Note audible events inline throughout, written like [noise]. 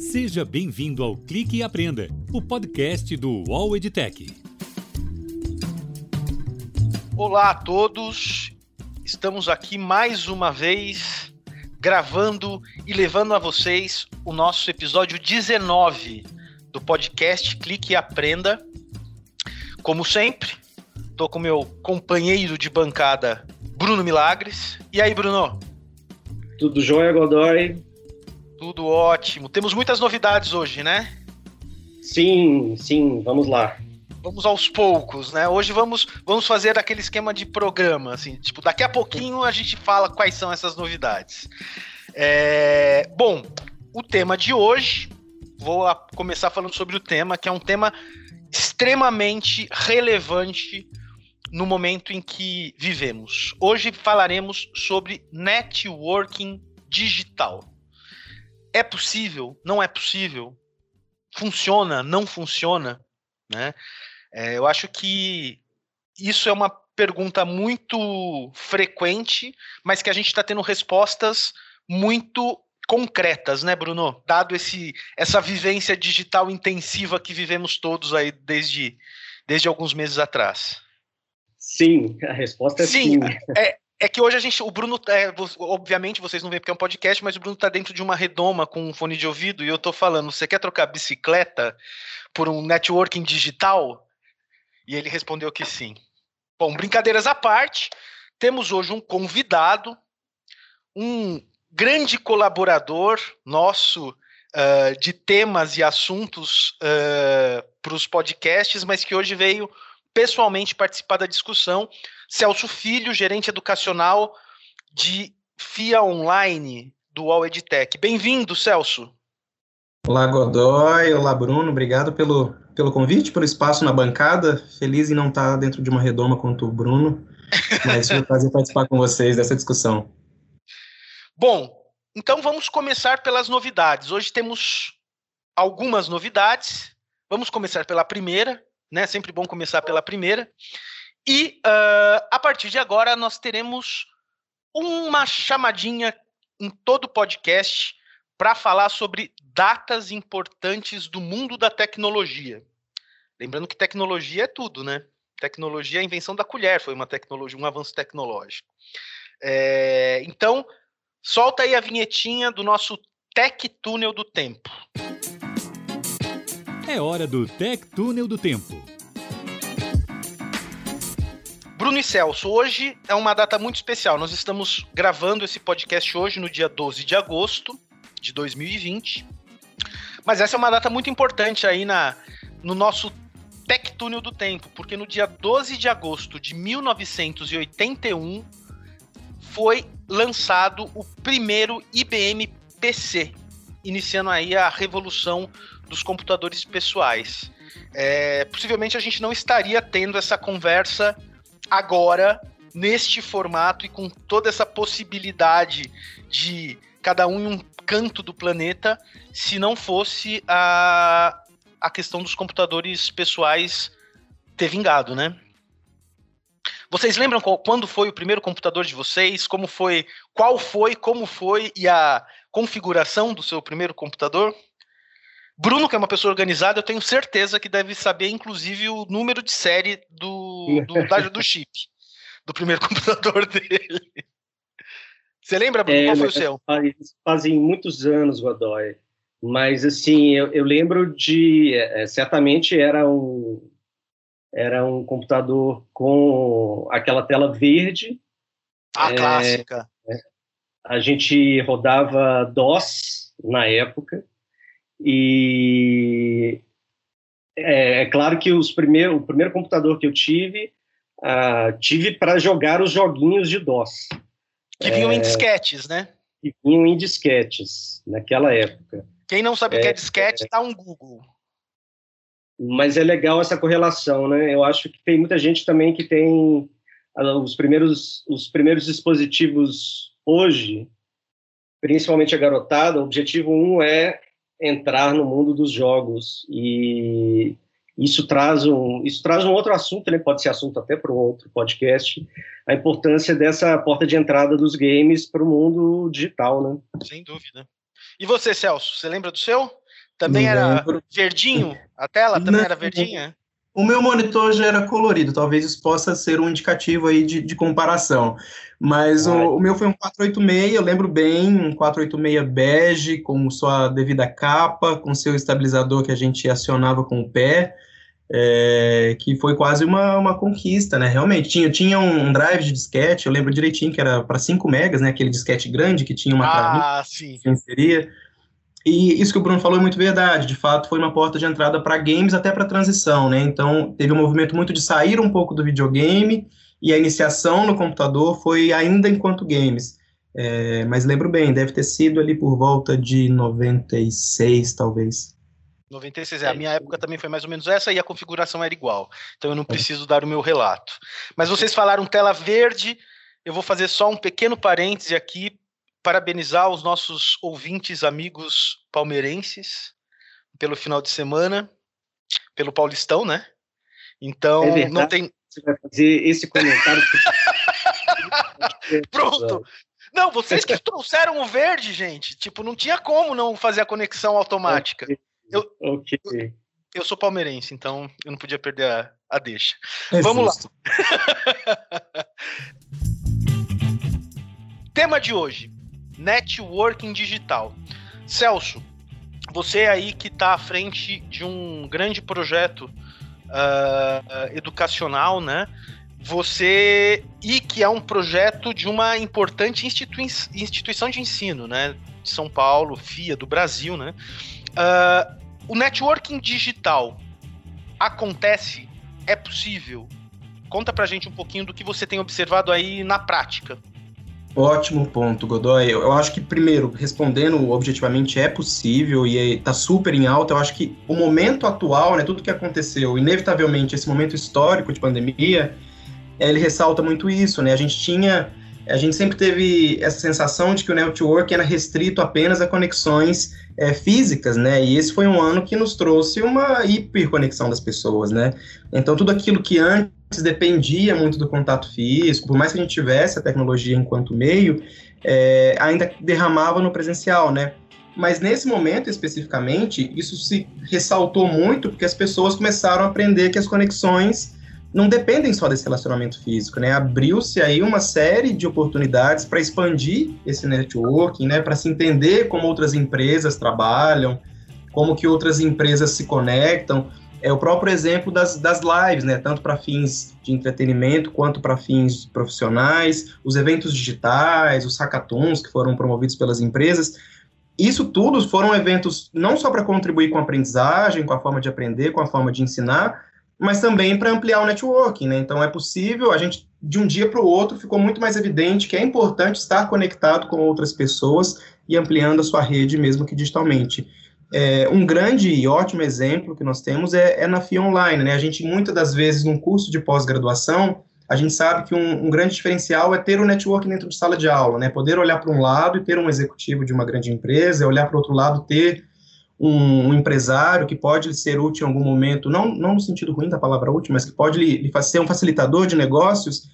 Seja bem-vindo ao Clique e Aprenda, o podcast do UOL EdTech. Olá a todos, estamos aqui mais uma vez gravando e levando a vocês o nosso episódio 19 do podcast Clique e Aprenda. Como sempre, estou com meu companheiro de bancada, Bruno Milagres. E aí, Bruno? Tudo jóia, Godoy? Tudo ótimo. Temos muitas novidades hoje, né? Sim, sim, vamos lá. Vamos aos poucos, né? Hoje vamos, vamos fazer aquele esquema de programa, assim, tipo, daqui a pouquinho a gente fala quais são essas novidades. É, bom, o tema de hoje, vou começar falando sobre o tema, que é um tema extremamente relevante no momento em que vivemos. Hoje falaremos sobre networking digital. É possível? Não é possível? Funciona? Não funciona? Né? É, eu acho que isso é uma pergunta muito frequente, mas que a gente está tendo respostas muito concretas, né, Bruno? Dado esse, essa vivência digital intensiva que vivemos todos aí desde, desde alguns meses atrás. Sim, a resposta é sim. sim. É, é que hoje a gente, o Bruno, é, obviamente vocês não veem porque é um podcast, mas o Bruno tá dentro de uma redoma com um fone de ouvido e eu tô falando, você quer trocar bicicleta por um networking digital? E ele respondeu que sim. Bom, brincadeiras à parte, temos hoje um convidado, um grande colaborador nosso uh, de temas e assuntos uh, para os podcasts, mas que hoje veio pessoalmente participar da discussão. Celso Filho, gerente educacional de FIA Online do UOL EdTech. Bem-vindo, Celso. Olá, Godoy. Olá, Bruno. Obrigado pelo, pelo convite, pelo espaço na bancada. Feliz em não estar dentro de uma redoma quanto o Bruno, mas foi um prazer participar com vocês dessa discussão. Bom, então vamos começar pelas novidades. Hoje temos algumas novidades. Vamos começar pela primeira, né? Sempre bom começar pela primeira. E uh, a partir de agora nós teremos uma chamadinha em todo o podcast para falar sobre datas importantes do mundo da tecnologia. Lembrando que tecnologia é tudo, né? Tecnologia é a invenção da colher, foi uma tecnologia, um avanço tecnológico. É, então, solta aí a vinhetinha do nosso Tech Túnel do Tempo. É hora do Tech Túnel do Tempo. Bruno e Celso, hoje é uma data muito especial. Nós estamos gravando esse podcast hoje, no dia 12 de agosto de 2020. Mas essa é uma data muito importante aí na, no nosso Tech Túnel do Tempo, porque no dia 12 de agosto de 1981 foi lançado o primeiro IBM PC, iniciando aí a revolução dos computadores pessoais. É, possivelmente a gente não estaria tendo essa conversa agora, neste formato e com toda essa possibilidade de cada um em um canto do planeta, se não fosse a, a questão dos computadores pessoais ter vingado, né? Vocês lembram qual, quando foi o primeiro computador de vocês? Como foi? Qual foi? Como foi? E a configuração do seu primeiro computador? Bruno, que é uma pessoa organizada, eu tenho certeza que deve saber, inclusive, o número de série do, do, do chip, do primeiro [laughs] computador dele. Você lembra, Bruno? É, qual foi o seu? Faz, fazem muitos anos, Godoy. Mas, assim, eu, eu lembro de... É, certamente era um, era um computador com aquela tela verde. A é, clássica. A gente rodava DOS na época. E é, é claro que os primeiro, o primeiro computador que eu tive, uh, tive para jogar os joguinhos de DOS. Que vinham é, em disquetes, né? Que vinham em disquetes, naquela época. Quem não sabe o que é, é disquete, tá um Google. Mas é legal essa correlação, né? Eu acho que tem muita gente também que tem ah, os primeiros, os primeiros dispositivos hoje, principalmente a garotada, o objetivo um é entrar no mundo dos jogos e isso traz um isso traz um outro assunto, né? Pode ser assunto até para um outro podcast, a importância dessa porta de entrada dos games para o mundo digital, né? Sem dúvida. E você, Celso, você lembra do seu? Também era verdinho? A tela também não, era verdinha? O meu monitor já era colorido, talvez isso possa ser um indicativo aí de, de comparação. Mas o, o, meu foi um 486, eu lembro bem, um 486 bege, com sua devida capa, com seu estabilizador que a gente acionava com o pé, é, que foi quase uma, uma conquista, né? Realmente, tinha, tinha um drive de disquete, eu lembro direitinho que era para 5 megas, né? Aquele disquete grande que tinha uma ah, sim. que inseria. E isso que o Bruno falou é muito verdade. De fato, foi uma porta de entrada para games, até para transição, né? Então, teve um movimento muito de sair um pouco do videogame e a iniciação no computador foi ainda enquanto games. É, mas lembro bem, deve ter sido ali por volta de 96, talvez. 96, é. A minha época também foi mais ou menos essa e a configuração era igual. Então eu não preciso dar o meu relato. Mas vocês falaram tela verde. Eu vou fazer só um pequeno parêntese aqui parabenizar os nossos ouvintes, amigos palmeirenses, pelo final de semana, pelo Paulistão, né? Então, é não tem. Você vai fazer esse comentário. [laughs] Pronto! Não, vocês que trouxeram o verde, gente. Tipo, não tinha como não fazer a conexão automática. Okay. Eu, okay. eu, eu, sou palmeirense, então eu não podia perder a, a deixa. É Vamos justo. lá. [laughs] Tema de hoje: networking digital. Celso, você aí que está à frente de um grande projeto uh, educacional, né? Você e que é um projeto de uma importante institui instituição de ensino, né? De São Paulo, FIA, do Brasil, né? Uh, o networking digital acontece? É possível? Conta pra gente um pouquinho do que você tem observado aí na prática. Ótimo ponto, Godoy. Eu acho que, primeiro, respondendo objetivamente, é possível e está super em alta. Eu acho que o momento atual, né, tudo que aconteceu, inevitavelmente, esse momento histórico de pandemia, ele ressalta muito isso, né? A gente tinha, a gente sempre teve essa sensação de que o network era restrito apenas a conexões é, físicas, né? E esse foi um ano que nos trouxe uma hiperconexão das pessoas, né? Então, tudo aquilo que antes dependia muito do contato físico, por mais que a gente tivesse a tecnologia enquanto meio, é, ainda derramava no presencial, né? Mas nesse momento especificamente, isso se ressaltou muito porque as pessoas começaram a aprender que as conexões não dependem só desse relacionamento físico, né? Abriu-se aí uma série de oportunidades para expandir esse networking, né? Para se entender como outras empresas trabalham, como que outras empresas se conectam é o próprio exemplo das, das lives, né? Tanto para fins de entretenimento quanto para fins profissionais, os eventos digitais, os hackathons que foram promovidos pelas empresas. Isso tudo foram eventos não só para contribuir com a aprendizagem, com a forma de aprender, com a forma de ensinar, mas também para ampliar o networking, né? Então é possível, a gente de um dia para o outro ficou muito mais evidente que é importante estar conectado com outras pessoas e ampliando a sua rede mesmo que digitalmente. É, um grande e ótimo exemplo que nós temos é, é, na FIA Online, né? A gente, muitas das vezes, num curso de pós-graduação, a gente sabe que um, um, grande diferencial é ter o um network dentro de sala de aula, né? Poder olhar para um lado e ter um executivo de uma grande empresa, olhar para o outro lado, ter um, um, empresário que pode ser útil em algum momento, não, não no sentido ruim da palavra útil, mas que pode lhe, lhe ser um facilitador de negócios,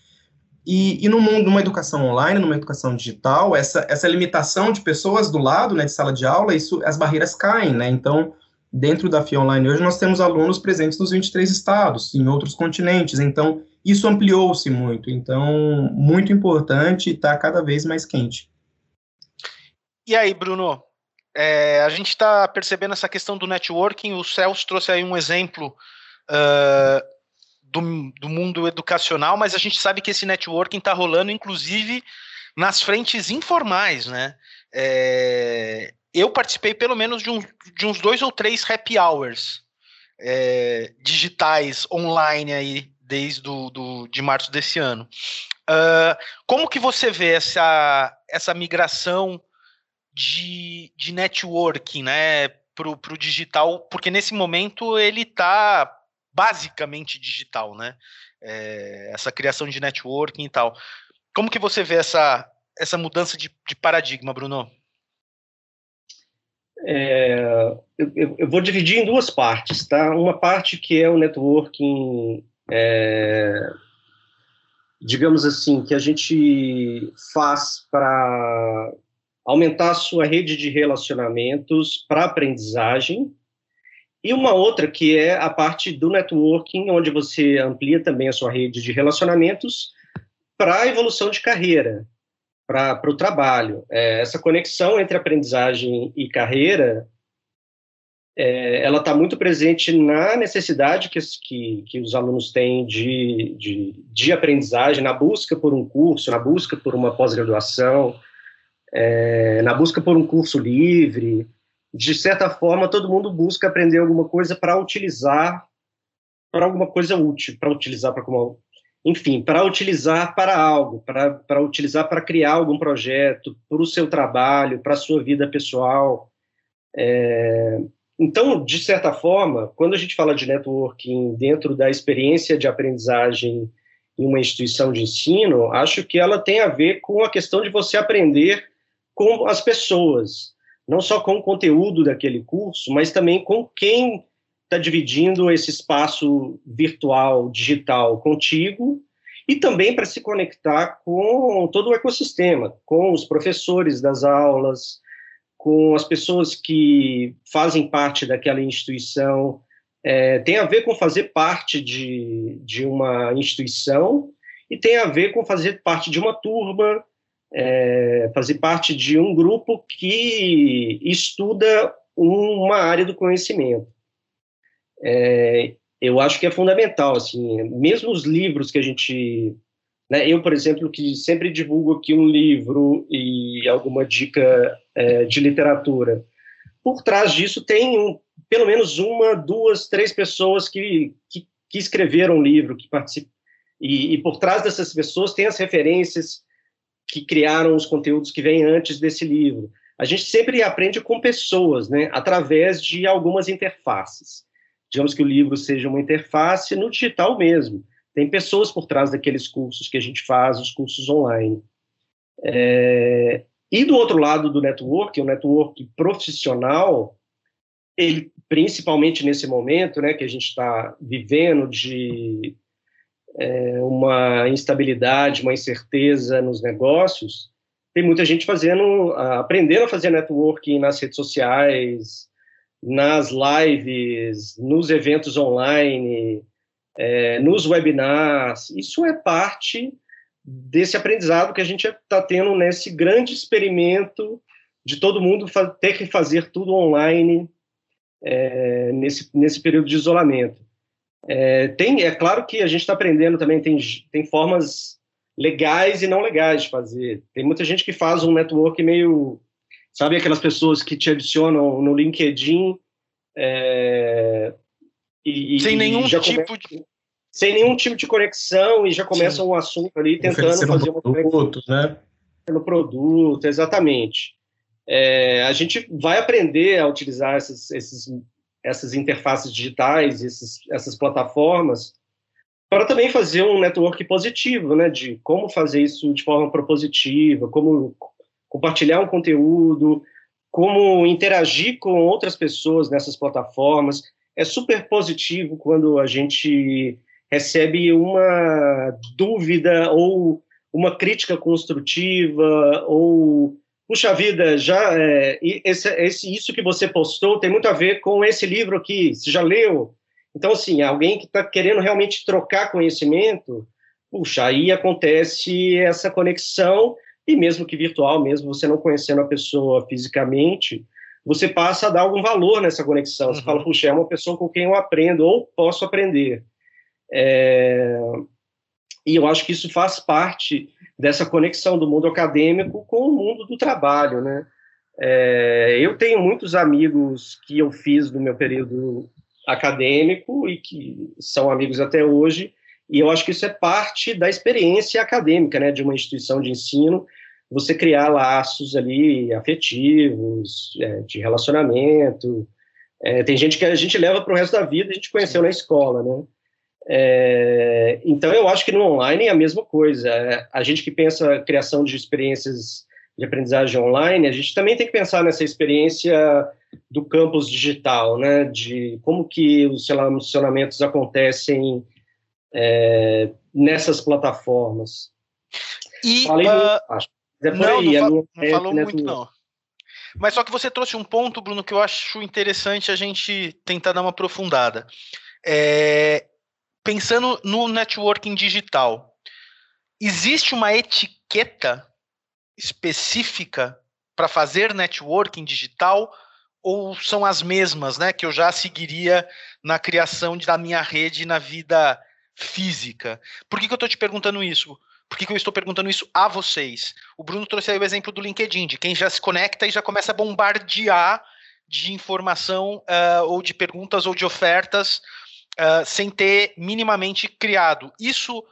e, e no mundo, numa educação online, numa educação digital, essa, essa limitação de pessoas do lado, né, de sala de aula, isso, as barreiras caem, né? Então, dentro da FIA Online hoje, nós temos alunos presentes nos 23 estados, em outros continentes. Então, isso ampliou-se muito. Então, muito importante e está cada vez mais quente. E aí, Bruno? É, a gente está percebendo essa questão do networking. O Celso trouxe aí um exemplo uh, do, do mundo educacional, mas a gente sabe que esse networking está rolando, inclusive, nas frentes informais, né? É, eu participei pelo menos de, um, de, uns dois ou três happy hours é, digitais online aí desde do, do, de março desse ano. Uh, como que você vê essa, essa migração de, de networking, né, para o digital? Porque nesse momento ele está basicamente digital, né? É, essa criação de networking e tal. Como que você vê essa, essa mudança de, de paradigma, Bruno? É, eu, eu, vou dividir em duas partes, tá? Uma parte que é o networking, é, digamos assim, que a gente faz para aumentar a sua rede de relacionamentos para aprendizagem, e uma outra que é a parte do networking, onde você amplia também a sua rede de relacionamentos para a evolução de carreira, para o trabalho. É, essa conexão entre aprendizagem e carreira, é, ela está muito presente na necessidade que, que, que os alunos têm de, de, de, aprendizagem, na busca por um curso, na busca por uma pós-graduação, é, na busca por um curso livre. De certa forma, todo mundo busca aprender alguma coisa para utilizar para alguma coisa útil, para utilizar para como enfim, para utilizar para algo, para utilizar para criar algum projeto, para o seu trabalho, para a sua vida pessoal. É, então, de certa forma, quando a gente fala de networking dentro da experiência de aprendizagem em uma instituição de ensino, acho que ela tem a ver com a questão de você aprender com as pessoas, não só com o conteúdo daquele curso, mas também com quem está dividindo esse espaço virtual, digital contigo, e também para se conectar com todo o ecossistema, com os professores das aulas, com as pessoas que fazem parte daquela instituição. É, tem a ver com fazer parte de, de uma instituição e tem a ver com fazer parte de uma turma, é, fazer parte de um grupo que estuda uma área do conhecimento. É, eu acho que é fundamental, assim, mesmo os livros que a gente, né, eu, por exemplo, que sempre divulgo aqui um livro e alguma dica é, de literatura, por trás disso tem um, pelo menos uma, duas, três pessoas que, que, que escreveram um livro, que participam, e, e por trás dessas pessoas tem as referências que criaram os conteúdos que vêm antes desse livro. A gente sempre aprende com pessoas, né, através de algumas interfaces digamos que o livro seja uma interface no digital mesmo. Tem pessoas por trás daqueles cursos que a gente faz, os cursos online. É, e do outro lado do network, o network profissional, ele principalmente nesse momento, né, que a gente está vivendo de é, uma instabilidade, uma incerteza nos negócios, tem muita gente fazendo, aprendendo a fazer networking nas redes sociais, nas lives, nos eventos online, é, nos webinars. Isso é parte desse aprendizado que a gente está tendo nesse grande experimento de todo mundo ter que fazer tudo online é, nesse, nesse período de isolamento. É, tem, é claro que a gente está aprendendo também, tem, tem formas legais e não legais de fazer. Tem muita gente que faz um network meio Sabe aquelas pessoas que te adicionam no LinkedIn é, e, sem nenhum tipo de sem nenhum tipo de conexão e já começa Sim. um assunto ali tentando fazer um produto, né? No produto, exatamente. É, a gente vai aprender a utilizar esses, esses, essas interfaces digitais, esses, essas plataformas, para também fazer um network positivo, né? De como fazer isso de forma propositiva, como compartilhar um conteúdo, como interagir com outras pessoas nessas plataformas. É super positivo quando a gente recebe uma dúvida ou uma crítica construtiva ou puxa vida, já é, esse, esse, isso que você postou tem muito a ver com esse livro aqui, você já leu? Então, assim, alguém que está querendo realmente trocar conhecimento, puxa, aí acontece essa conexão e mesmo que virtual, mesmo você não conhecendo a pessoa fisicamente, você passa a dar algum valor nessa conexão. Você uhum. fala, puxa, é uma pessoa com quem eu aprendo ou posso aprender. É... E eu acho que isso faz parte dessa conexão do mundo acadêmico com o mundo do trabalho, né? É... Eu tenho muitos amigos que eu fiz no meu período acadêmico e que são amigos até hoje, e eu acho que isso é parte da experiência acadêmica, né, de uma instituição de ensino, você criar laços ali afetivos, é, de relacionamento. É, tem gente que a gente leva para o resto da vida, a gente conheceu na escola, né? É, então, eu acho que no online é a mesma coisa. É, a gente que pensa a criação de experiências de aprendizagem online, a gente também tem que pensar nessa experiência do campus digital, né? De como que os relacionamentos acontecem é, nessas plataformas. E, Falei uh, acho. É não, aí, não, fa não falou muito, não. Mas só que você trouxe um ponto, Bruno, que eu acho interessante a gente tentar dar uma aprofundada. É, pensando no networking digital, existe uma etiqueta específica para fazer networking digital ou são as mesmas, né, que eu já seguiria na criação da minha rede na vida física? Por que, que eu estou te perguntando isso? Por que, que eu estou perguntando isso a vocês? O Bruno trouxe aí o exemplo do LinkedIn, de quem já se conecta e já começa a bombardear de informação uh, ou de perguntas ou de ofertas uh, sem ter minimamente criado. Isso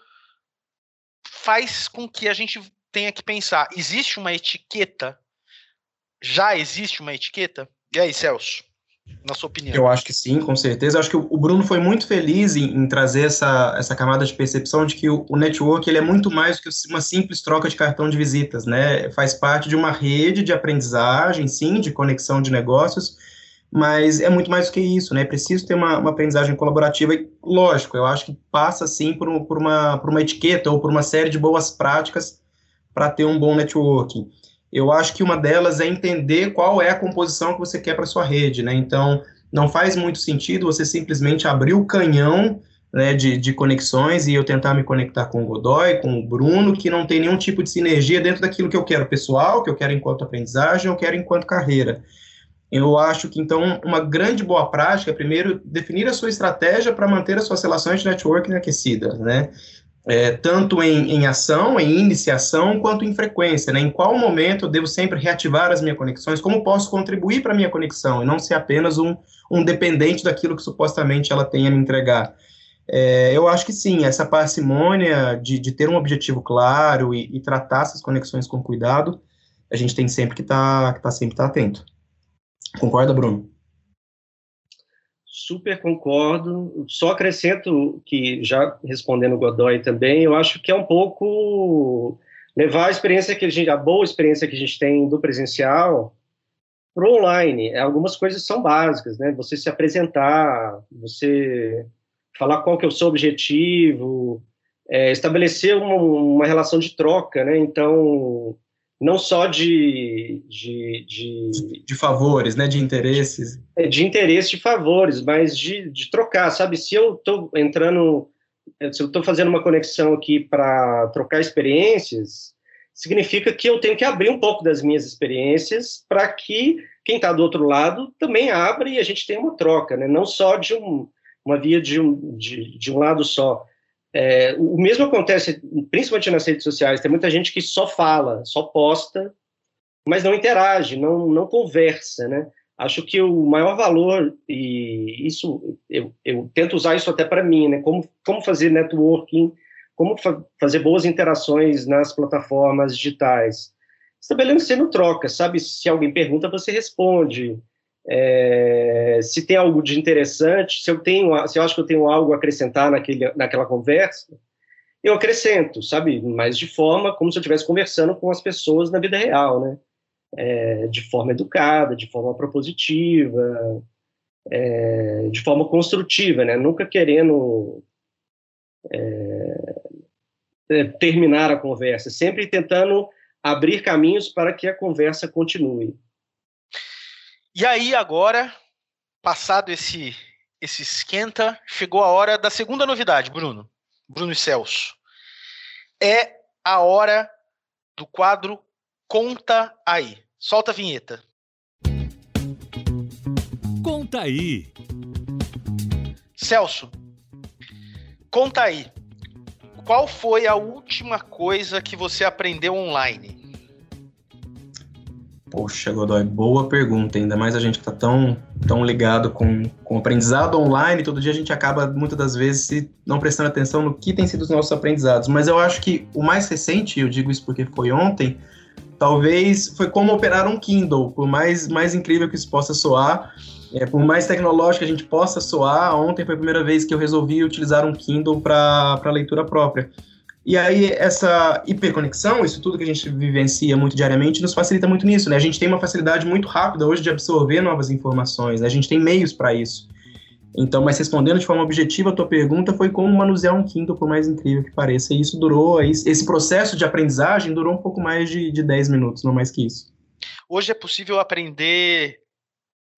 faz com que a gente tenha que pensar: existe uma etiqueta? Já existe uma etiqueta? E aí, Celso? na sua opinião? Eu acho que sim, com certeza. Eu acho que o Bruno foi muito feliz em, em trazer essa, essa camada de percepção de que o, o, network ele é muito mais do que uma simples troca de cartão de visitas, né? Faz parte de uma rede de aprendizagem, sim, de conexão de negócios, mas é muito mais do que isso, né? É preciso ter uma, uma aprendizagem colaborativa e, lógico, eu acho que passa, sim, por, por, uma, por uma etiqueta ou por uma série de boas práticas para ter um bom networking eu acho que uma delas é entender qual é a composição que você quer para sua rede, né? Então, não faz muito sentido você simplesmente abrir o canhão né, de, de conexões e eu tentar me conectar com o Godoy, com o Bruno, que não tem nenhum tipo de sinergia dentro daquilo que eu quero pessoal, que eu quero enquanto aprendizagem, eu quero enquanto carreira. Eu acho que, então, uma grande boa prática é, primeiro, definir a sua estratégia para manter as suas relações de networking aquecidas, né? é, tanto em, em, ação, em iniciação, quanto em frequência, né? Em qual momento eu devo sempre reativar as minhas conexões, como posso contribuir para a minha conexão, e não ser apenas um, um dependente daquilo que supostamente ela tem a me entregar. É, eu acho que sim, essa parcimônia de, de ter um objetivo claro e, e, tratar essas conexões com cuidado, a gente tem sempre que estar tá, que tá sempre tá atento. Concorda, Bruno? Super concordo. Só acrescento que, já respondendo o Godoy também, eu acho que é um pouco levar a experiência que a gente, a boa experiência que a gente tem do presencial para o online. Algumas coisas são básicas, né? Você se apresentar, você falar qual que é o seu objetivo, é, estabelecer uma, uma, relação de troca, né? Então, não só de, de, de, de favores, né, de interesses. É, de interesse de favores, mas de, de trocar, sabe? Se eu estou entrando, se eu estou fazendo uma conexão aqui para trocar experiências, significa que eu tenho que abrir um pouco das minhas experiências para que quem está do outro lado também abra e a gente tenha uma troca, né? Não só de um, uma via de um, de, de um lado só. É, o mesmo acontece, principalmente nas redes sociais, tem muita gente que só fala, só posta, mas não interage, não, não conversa, né? Acho que o maior valor, e isso, eu, eu tento usar isso até para mim, né? Como, como fazer networking, como fa fazer boas interações nas plataformas digitais. Estabelecendo troca, sabe? Se alguém pergunta, você responde. É, se tem algo de interessante, se eu tenho, se eu acho que eu tenho algo a acrescentar naquele, naquela conversa, eu acrescento, sabe? Mas de forma como se eu estivesse conversando com as pessoas na vida real, né? É, de forma educada, de forma propositiva, é, de forma construtiva, né? Nunca querendo é, é, terminar a conversa, sempre tentando abrir caminhos para que a conversa continue. E aí, agora, passado esse, esse esquenta, chegou a hora da segunda novidade, Bruno. Bruno e Celso. É a hora do quadro Conta Aí. Solta a vinheta. Conta aí. Celso, conta aí. Qual foi a última coisa que você aprendeu online? Poxa, Godoy, boa pergunta. Ainda mais a gente que está tão, tão ligado com, com aprendizado online, todo dia a gente acaba, muitas das vezes, não prestando atenção no que tem sido os nossos aprendizados. Mas eu acho que o mais recente, eu digo isso porque foi ontem, talvez foi como operar um Kindle, por mais, mais incrível que isso possa soar, é, por mais tecnológico que a gente possa soar, ontem foi a primeira vez que eu resolvi utilizar um Kindle para leitura própria. E aí, essa hiperconexão, isso tudo que a gente vivencia muito diariamente, nos facilita muito nisso, né? A gente tem uma facilidade muito rápida hoje de absorver novas informações, né? A gente tem meios para isso. Então, mas respondendo de forma objetiva a tua pergunta, foi como manusear um Kindle, por mais incrível que pareça. E isso durou, esse processo de aprendizagem durou um pouco mais de, de 10 minutos, não mais que isso. hoje é possível aprender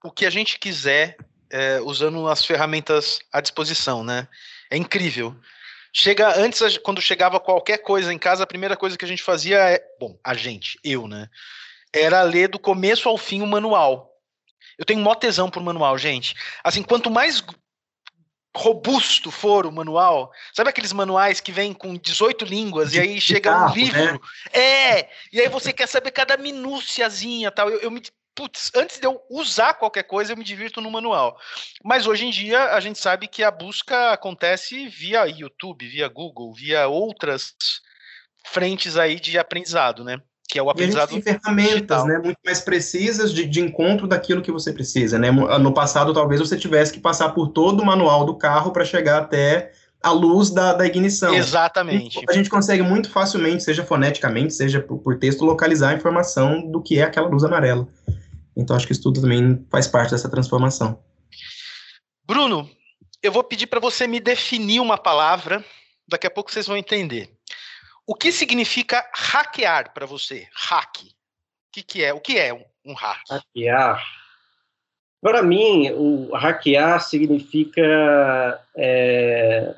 o que a gente quiser é, usando as ferramentas à disposição, né? É incrível. Chega antes, quando chegava qualquer coisa em casa, a primeira coisa que a gente fazia é, bom, a gente, eu, né? Era ler do começo ao fim o manual. Eu tenho mó tesão por manual, gente. Assim, quanto mais robusto for o manual, sabe aqueles manuais que vêm com 18 línguas e aí chega um livro? Né? É! E aí você quer saber cada minúciazinha tal. Eu, eu me putz, antes de eu usar qualquer coisa, eu me divirto no manual. Mas hoje em dia a gente sabe que a busca acontece via YouTube, via Google, via outras frentes aí de aprendizado, né? Que é o aprendizado. E a gente tem ferramentas, digital. né? Muito mais precisas de, de encontro daquilo que você precisa, né? No passado, talvez você tivesse que passar por todo o manual do carro para chegar até a luz da, da ignição. Exatamente. A gente consegue muito facilmente, seja foneticamente, seja por, por texto, localizar a informação do que é aquela luz amarela. Então, acho que isso tudo também faz parte dessa transformação. Bruno, eu vou pedir para você me definir uma palavra, daqui a pouco vocês vão entender. O que significa hackear para você? Hack. O que, que é? O que é um, hack? Hackear. Para mim, o hackear significa é,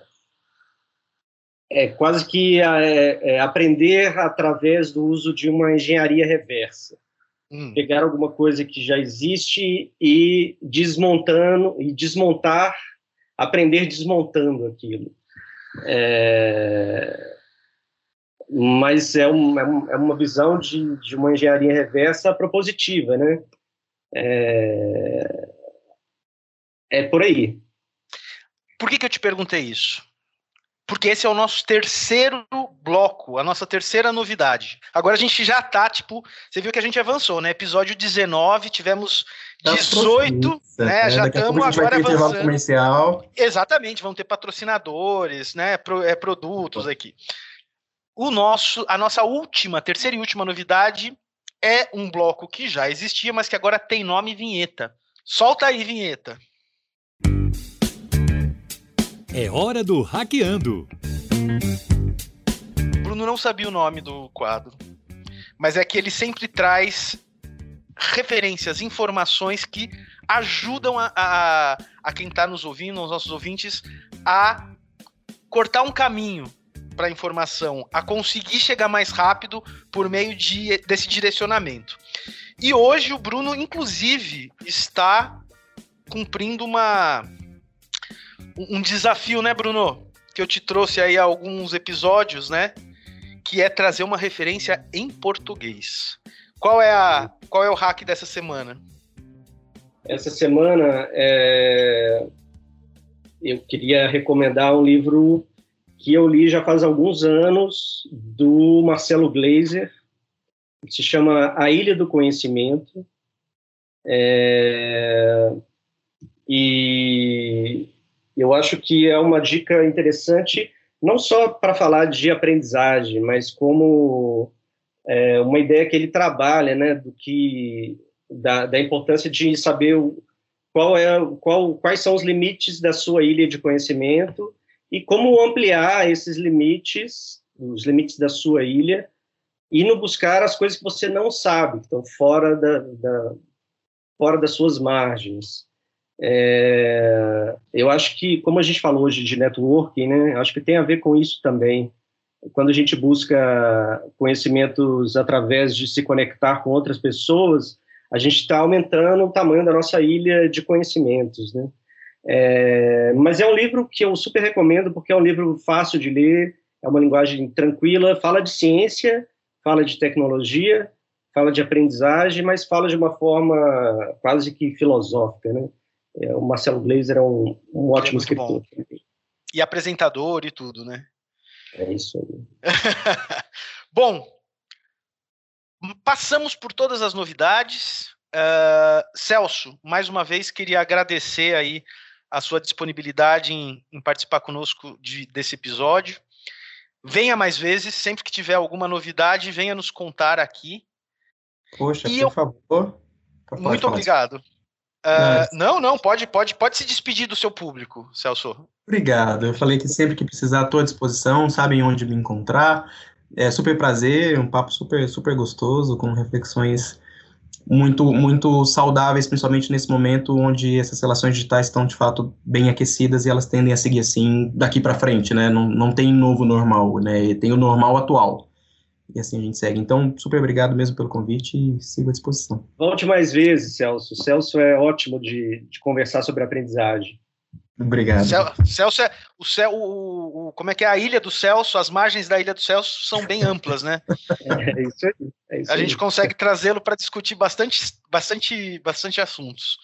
é quase que é, é aprender através do uso de uma engenharia reversa. Hum. Pegar alguma coisa que já existe e desmontando e desmontar, aprender desmontando aquilo. É... Mas é, um, é, é uma visão de, de uma engenharia reversa propositiva, né? É, é por aí. Por que, que eu te perguntei isso? Porque esse é o nosso terceiro bloco, a nossa terceira novidade. Agora a gente já tá, tipo, você viu que a gente avançou, né? Episódio 19, tivemos 18, tá né? É, já estamos agora avançando. Comercial. Exatamente, vão ter patrocinadores, né? Pro, é, produtos aqui. O nosso, a nossa última, terceira e última novidade é um bloco que já existia, mas que agora tem nome e vinheta. Solta aí, vinheta. É hora do Hackeando. Bruno não sabia o nome do quadro, mas é que ele sempre traz referências, informações que ajudam a, a, a quem está nos ouvindo, os nossos ouvintes, a cortar um caminho para a informação, a conseguir chegar mais rápido por meio de, desse direcionamento. E hoje o Bruno, inclusive, está cumprindo uma um desafio, né, Bruno? Que eu te trouxe aí alguns episódios, né? Que é trazer uma referência em português. Qual é, a, qual é o hack dessa semana? Essa semana é... eu queria recomendar um livro que eu li já faz alguns anos, do Marcelo Gleiser, que se chama A Ilha do Conhecimento. É... E eu acho que é uma dica interessante, não só para falar de aprendizagem, mas como é, uma ideia que ele trabalha, né, do que da, da importância de saber qual é qual, quais são os limites da sua ilha de conhecimento e como ampliar esses limites, os limites da sua ilha, e no buscar as coisas que você não sabe, que estão fora da, da fora das suas margens. É, eu acho que, como a gente falou hoje de networking, né, acho que tem a ver com isso também. Quando a gente busca conhecimentos através de se conectar com outras pessoas, a gente está aumentando o tamanho da nossa ilha de conhecimentos, né? É, mas é um livro que eu super recomendo porque é um livro fácil de ler, é uma linguagem tranquila, fala de ciência, fala de tecnologia, fala de aprendizagem, mas fala de uma forma quase que filosófica, né? É, o Marcelo Glazer é um, um é ótimo é escritor. Bom. E apresentador e tudo, né? É isso aí. [laughs] bom, passamos por todas as novidades. Uh, Celso, mais uma vez queria agradecer aí a sua disponibilidade em, em participar conosco de, desse episódio. Venha mais vezes, sempre que tiver alguma novidade, venha nos contar aqui. Poxa, e por eu... favor. Muito obrigado. Uh, não, não, pode, pode, pode se despedir do seu público, Celso. Obrigado. Eu falei que sempre que precisar, estou à disposição, sabem onde me encontrar. É super prazer, um papo super, super gostoso, com reflexões muito, muito saudáveis, principalmente nesse momento onde essas relações digitais estão de fato bem aquecidas e elas tendem a seguir assim daqui para frente, né? Não, não tem novo normal, né? Tem o normal atual. E assim a gente segue. Então, super obrigado mesmo pelo convite e sigo à disposição. Volte mais vezes, Celso. O Celso é ótimo de, de conversar sobre aprendizagem. Obrigado. Cel, Celso é o, céu, o, o, como é que é a ilha do Celso? As margens da ilha do Celso são bem amplas, né? É isso aí. É isso a gente consegue trazê-lo para discutir bastante, bastante, bastante assuntos.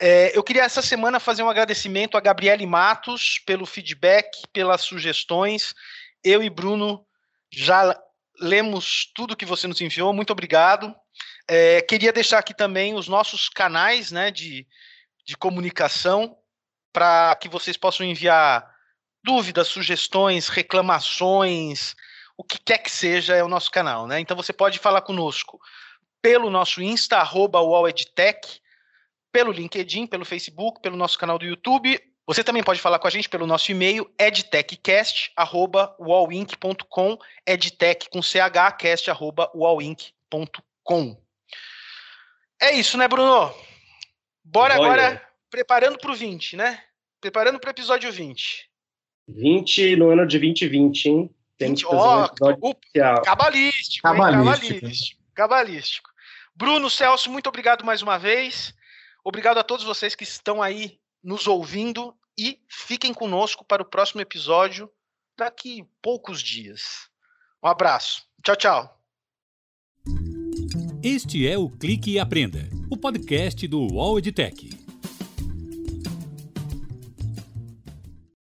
É, eu queria essa semana fazer um agradecimento a Gabriele Matos pelo feedback, pelas sugestões. Eu e Bruno já lemos tudo que você nos enviou. Muito obrigado. É, queria deixar aqui também os nossos canais né, de, de comunicação para que vocês possam enviar dúvidas, sugestões, reclamações, o que quer que seja, é o nosso canal, né? Então você pode falar conosco pelo nosso Insta, arroba pelo LinkedIn, pelo Facebook, pelo nosso canal do YouTube. Você também pode falar com a gente pelo nosso e-mail, edtechcast.com, edtech com ch, cast, arroba, É isso, né, Bruno? Bora Olha. agora preparando para o 20, né? Preparando para o episódio 20. 20 no ano de 2020, hein? Tem que fazer oh, um o, cabalístico, cabalístico. cabalístico. Cabalístico. Bruno, Celso, muito obrigado mais uma vez. Obrigado a todos vocês que estão aí nos ouvindo e fiquem conosco para o próximo episódio daqui poucos dias. Um abraço. Tchau, tchau. Este é o Clique e Aprenda, o podcast do UOL EdTech.